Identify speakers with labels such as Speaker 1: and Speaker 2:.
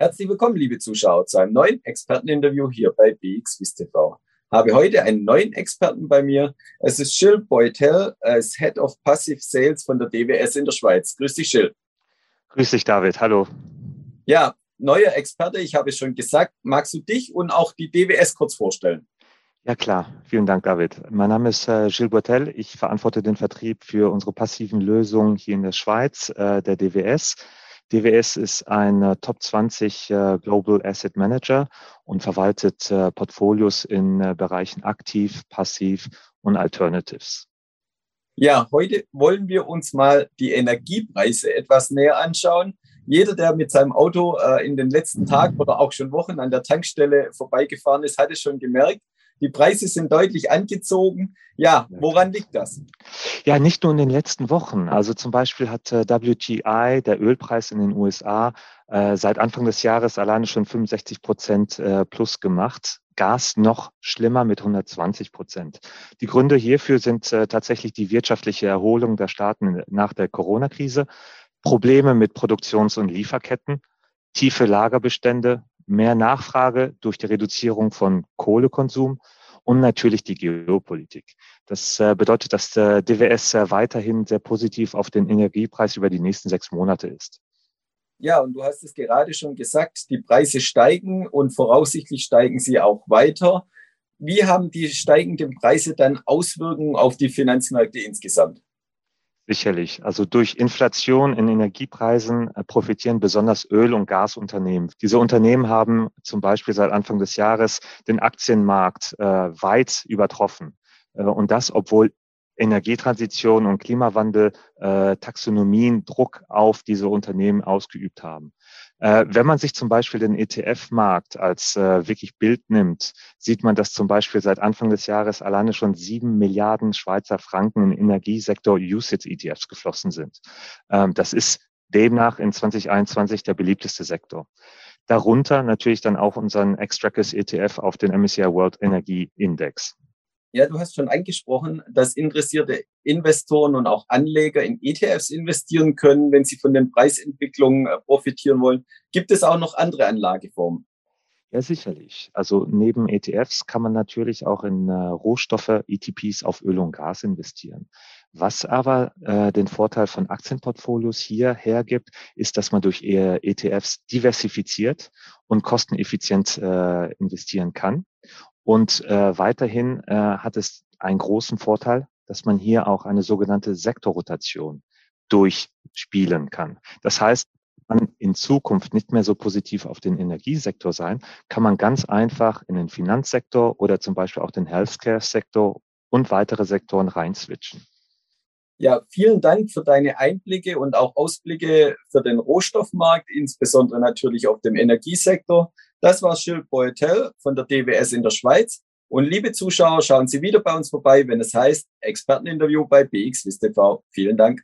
Speaker 1: Herzlich willkommen, liebe Zuschauer, zu einem neuen Experteninterview hier bei BXWIS TV. Habe heute einen neuen Experten bei mir. Es ist Gilles Beutel, als Head of Passive Sales von der DWS in der Schweiz. Grüß dich, Gilles.
Speaker 2: Grüß dich, David. Hallo.
Speaker 1: Ja, neuer Experte, ich habe es schon gesagt. Magst du dich und auch die DWS kurz vorstellen?
Speaker 2: Ja klar, vielen Dank, David. Mein Name ist äh, Gilles Boitel. Ich verantworte den Vertrieb für unsere passiven Lösungen hier in der Schweiz, äh, der DWS. DWS ist ein äh, Top 20 äh, Global Asset Manager und verwaltet äh, Portfolios in äh, Bereichen aktiv, passiv und Alternatives.
Speaker 1: Ja, heute wollen wir uns mal die Energiepreise etwas näher anschauen. Jeder, der mit seinem Auto äh, in den letzten Tagen oder auch schon Wochen an der Tankstelle vorbeigefahren ist, hat es schon gemerkt. Die Preise sind deutlich angezogen. Ja, woran liegt das?
Speaker 2: Ja, nicht nur in den letzten Wochen. Also zum Beispiel hat äh, WTI, der Ölpreis in den USA, äh, seit Anfang des Jahres alleine schon 65 Prozent äh, plus gemacht. Gas noch schlimmer mit 120 Prozent. Die Gründe hierfür sind tatsächlich die wirtschaftliche Erholung der Staaten nach der Corona-Krise, Probleme mit Produktions- und Lieferketten, tiefe Lagerbestände, mehr Nachfrage durch die Reduzierung von Kohlekonsum und natürlich die Geopolitik. Das äh, bedeutet, dass der DWS weiterhin sehr positiv auf den Energiepreis über die nächsten sechs Monate ist.
Speaker 1: Ja, und du hast es gerade schon gesagt, die Preise steigen und voraussichtlich steigen sie auch weiter. Wie haben die steigenden Preise dann Auswirkungen auf die Finanzmärkte insgesamt?
Speaker 2: Sicherlich. Also durch Inflation in Energiepreisen äh, profitieren besonders Öl- und Gasunternehmen. Diese Unternehmen haben zum Beispiel seit Anfang des Jahres den Aktienmarkt äh, weit übertroffen. Äh, und das, obwohl Energietransition und Klimawandel äh, Taxonomien Druck auf diese Unternehmen ausgeübt haben. Äh, wenn man sich zum Beispiel den ETF-Markt als äh, wirklich Bild nimmt, sieht man, dass zum Beispiel seit Anfang des Jahres alleine schon sieben Milliarden Schweizer Franken in Energiesektor USIT-ETFs geflossen sind. Ähm, das ist demnach in 2021 der beliebteste Sektor. Darunter natürlich dann auch unseren Extrackers ETF auf den MSCI World Energy Index.
Speaker 1: Ja, du hast schon angesprochen, dass interessierte Investoren und auch Anleger in ETFs investieren können, wenn sie von den Preisentwicklungen äh, profitieren wollen. Gibt es auch noch andere Anlageformen?
Speaker 2: Ja, sicherlich. Also neben ETFs kann man natürlich auch in äh, Rohstoffe, ETPs auf Öl und Gas investieren. Was aber äh, den Vorteil von Aktienportfolios hier hergibt, ist, dass man durch ETFs diversifiziert und kosteneffizient äh, investieren kann. Und äh, weiterhin äh, hat es einen großen Vorteil, dass man hier auch eine sogenannte Sektorrotation durchspielen kann. Das heißt, man in Zukunft nicht mehr so positiv auf den Energiesektor sein, kann man ganz einfach in den Finanzsektor oder zum Beispiel auch den Healthcare-Sektor und weitere Sektoren reinswitchen.
Speaker 1: Ja, vielen Dank für deine Einblicke und auch Ausblicke für den Rohstoffmarkt, insbesondere natürlich auf dem Energiesektor. Das war Gilles Boetel von der DWS in der Schweiz. Und liebe Zuschauer, schauen Sie wieder bei uns vorbei, wenn es heißt Experteninterview bei BXWIST TV. Vielen Dank.